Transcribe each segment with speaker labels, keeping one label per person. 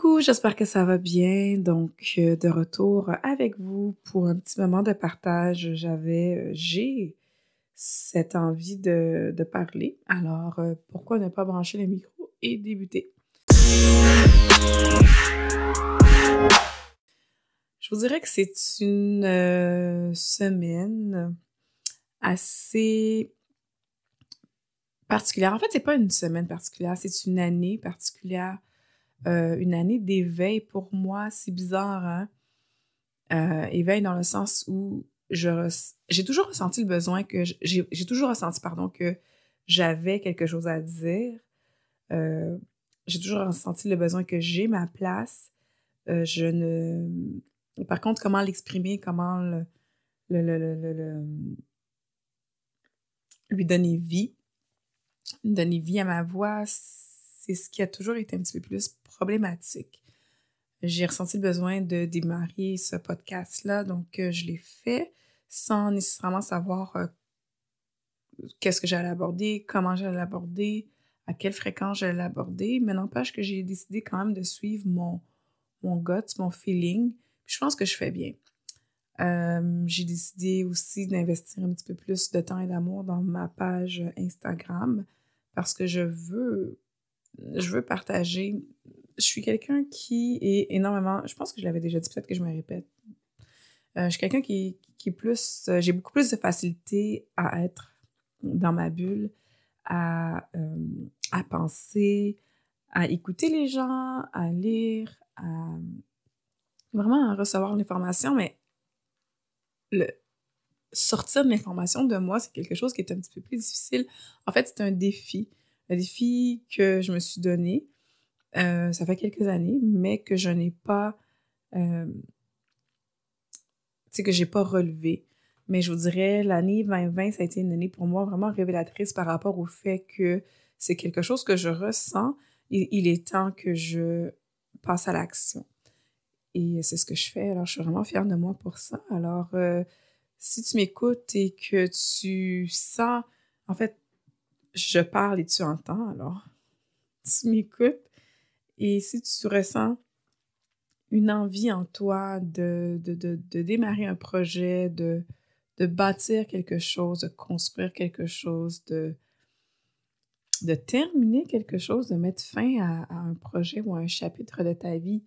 Speaker 1: Coucou, j'espère que ça va bien. Donc, euh, de retour avec vous pour un petit moment de partage. J'avais, euh, j'ai cette envie de, parler. Alors, euh, pourquoi ne pas brancher le micro et débuter? Je vous dirais que c'est une semaine assez particulière. En fait, c'est pas une semaine particulière, c'est une année particulière euh, une année d'éveil pour moi, c'est bizarre, hein? Euh, éveil dans le sens où j'ai toujours ressenti le besoin que j'ai toujours ressenti pardon que j'avais quelque chose à dire. Euh, j'ai toujours ressenti le besoin que j'ai ma place. je ne par contre comment l'exprimer, comment le, le, le, le, lui donner vie, donner vie à ma voix, c'est ce qui a toujours été un petit peu plus problématique. J'ai ressenti le besoin de démarrer ce podcast-là, donc euh, je l'ai fait sans nécessairement savoir euh, qu'est-ce que j'allais aborder, comment j'allais l'aborder, à quelle fréquence j'allais l'aborder, mais n'empêche que j'ai décidé quand même de suivre mon, mon gut, mon feeling. je pense que je fais bien. Euh, j'ai décidé aussi d'investir un petit peu plus de temps et d'amour dans ma page Instagram parce que je veux, je veux partager je suis quelqu'un qui est énormément. Je pense que je l'avais déjà dit, peut-être que je me répète. Euh, je suis quelqu'un qui, qui est plus. Euh, j'ai beaucoup plus de facilité à être dans ma bulle, à, euh, à penser, à écouter les gens, à lire, à vraiment à recevoir l'information, mais le sortir de l'information de moi, c'est quelque chose qui est un petit peu plus difficile. En fait, c'est un défi. Un défi que je me suis donné euh, ça fait quelques années, mais que je n'ai pas, euh, tu sais, que j'ai pas relevé. Mais je vous dirais, l'année 2020, ça a été une année pour moi vraiment révélatrice par rapport au fait que c'est quelque chose que je ressens il est temps que je passe à l'action. Et c'est ce que je fais. Alors, je suis vraiment fière de moi pour ça. Alors, euh, si tu m'écoutes et que tu sens, en fait, je parle et tu entends, alors tu m'écoutes et si tu ressens une envie en toi de, démarrer un projet, de, bâtir quelque chose, de construire quelque chose, de, terminer quelque chose, de mettre fin à, un projet ou à un chapitre de ta vie.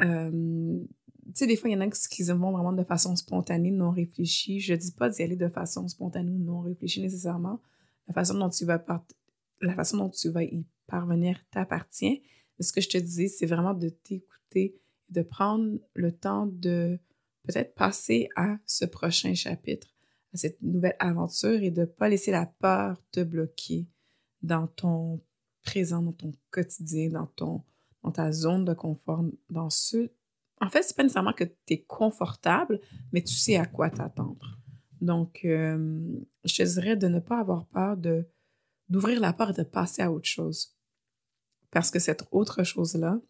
Speaker 1: Euh, tu sais, des fois, il y en a qui vont vraiment de façon spontanée, non réfléchie. Je ne dis pas d'y aller de façon spontanée ou non réfléchie nécessairement. La façon dont tu vas, y parvenir t'appartient ce que je te disais, c'est vraiment de t'écouter, de prendre le temps de peut-être passer à ce prochain chapitre, à cette nouvelle aventure et de ne pas laisser la peur te bloquer dans ton présent, dans ton quotidien, dans, ton, dans ta zone de confort, dans ce... En fait, c'est pas nécessairement que tu es confortable, mais tu sais à quoi t'attendre. Donc, euh, je te dirais de ne pas avoir peur d'ouvrir la porte et de passer à autre chose parce que cette autre chose-là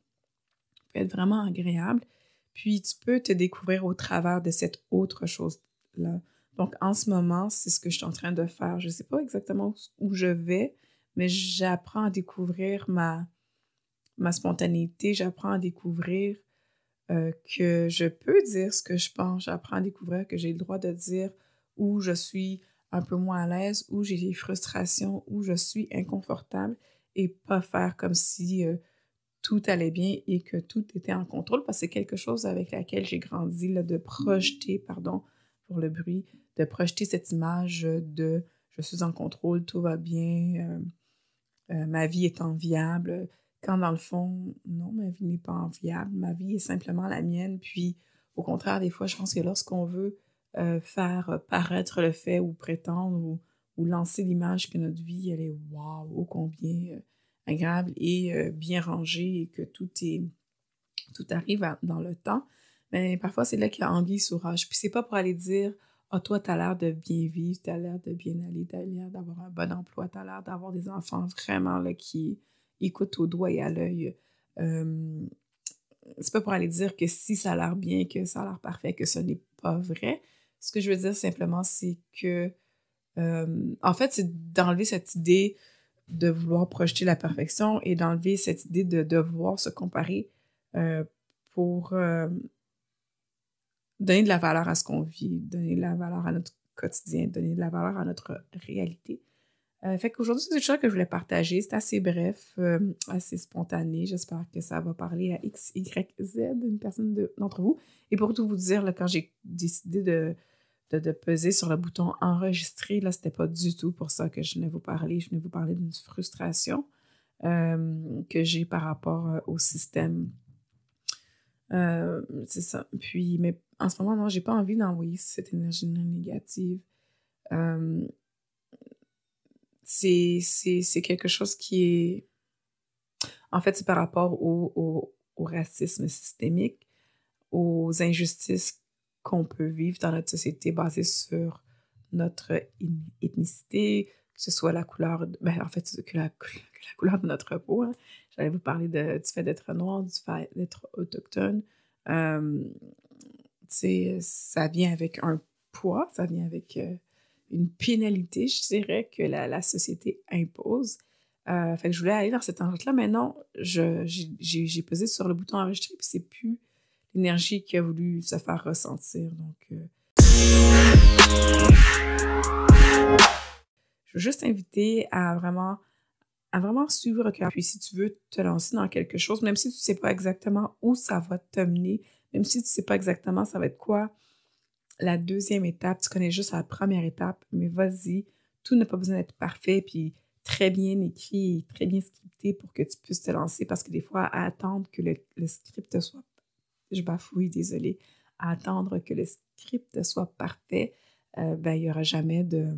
Speaker 1: peut être vraiment agréable. Puis tu peux te découvrir au travers de cette autre chose-là. Donc en ce moment, c'est ce que je suis en train de faire. Je ne sais pas exactement où je vais, mais j'apprends à découvrir ma, ma spontanéité, j'apprends à découvrir euh, que je peux dire ce que je pense, j'apprends à découvrir que j'ai le droit de dire où je suis un peu moins à l'aise, où j'ai des frustrations, où je suis inconfortable et pas faire comme si euh, tout allait bien et que tout était en contrôle parce que c'est quelque chose avec laquelle j'ai grandi, là, de projeter, pardon pour le bruit, de projeter cette image de je suis en contrôle, tout va bien, euh, euh, ma vie est enviable, quand dans le fond, non, ma vie n'est pas enviable, ma vie est simplement la mienne. Puis, au contraire, des fois, je pense que lorsqu'on veut faire paraître le fait ou prétendre ou lancer l'image que notre vie, elle est waouh, ô combien euh, agréable et euh, bien rangée et que tout est tout arrive dans le temps. Mais parfois, c'est là qu'il y a anguille sous roche. Puis c'est pas pour aller dire Ah, toi, tu as l'air de bien vivre, tu as l'air de bien aller, tu as l'air d'avoir un bon emploi, tu as l'air d'avoir des enfants vraiment là, qui écoutent au doigt et à l'œil. Euh, c'est pas pour aller dire que si ça a l'air bien, que ça a l'air parfait, que ce n'est pas vrai. Ce que je veux dire simplement, c'est que euh, en fait, c'est d'enlever cette idée de vouloir projeter la perfection et d'enlever cette idée de devoir se comparer pour donner de la valeur à ce qu'on vit, donner de la valeur à notre quotidien, donner de la valeur à notre réalité. Euh, fait qu'aujourd'hui, c'est une chose que je voulais partager. C'est assez bref, euh, assez spontané. J'espère que ça va parler à X, Y, Z, une personne d'entre vous. Et pour tout vous dire, là, quand j'ai décidé de, de, peser sur le bouton enregistrer, là, c'était pas du tout pour ça que je venais vous parler. Je venais vous parler d'une frustration euh, que j'ai par rapport au système. c'est ça. Puis, mais en ce moment, non, j'ai pas envie d'envoyer cette énergie négative c'est quelque chose qui est... En fait, c'est par rapport au, racisme systémique, aux injustices qu'on peut vivre dans notre société basées sur notre ethnicité, que ce soit la couleur, ben, en fait, que la, couleur de notre peau. Hein. J'allais vous parler de, du fait d'être noir, du fait d'être autochtone. Euh, ça vient avec un poids, ça vient avec euh, une pénalité, je dirais, que la, société impose. Euh, je voulais aller dans cet endroit là mais non, j'ai pesé sur le bouton enregistrer, puis c'est plus l'énergie qui a voulu se faire ressentir. Donc, euh, je veux juste t'inviter à vraiment, à vraiment suivre le cœur. Puis si tu veux te lancer dans quelque chose, même si tu ne sais pas exactement où ça va t'amener, même si tu ne sais pas exactement ça va être quoi, la deuxième étape, tu connais juste la première étape, mais vas-y, tout n'a pas besoin d'être parfait, puis très bien écrit, très bien scripté pour que tu puisses te lancer, parce que des fois, à attendre que le, script soit, je bafouille, désolé, à attendre que le script soit parfait, euh, ben, il n'y aura jamais de,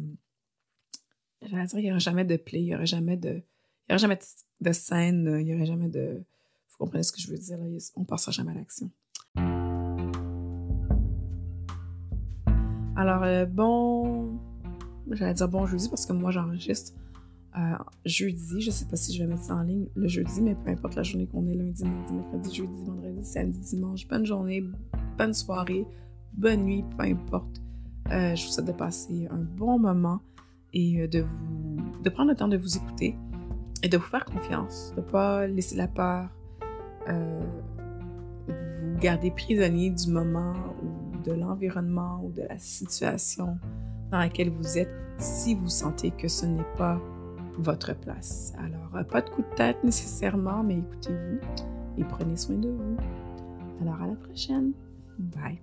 Speaker 1: j'allais dire, il n'y aura jamais de play, il n'y aura jamais de, il y aura jamais de, scène, il n'y aura jamais de, vous comprenez ce que je veux dire, là, on passera jamais à l'action. Alors, euh, bon. J'allais dire bon parce que moi, j'enregistre euh, jeudi. Je sais pas si je vais mettre ça en ligne le jeudi, mais peu importe la journée qu'on est, lundi, mardi, mercredi, jeudi, vendredi, samedi, dimanche. Bonne journée, bonne soirée, bonne nuit, peu importe. Euh, je vous souhaite de passer un bon moment et de vous prendre le temps de vous écouter et de vous faire confiance, de ne pas laisser la peur vous garder prisonnier du moment où de l'environnement ou de la situation dans laquelle vous êtes si vous sentez que ce n'est pas votre place. Alors, euh, pas de coup de tête nécessairement, mais écoutez-vous et prenez soin de vous. Alors, à la prochaine. Bye.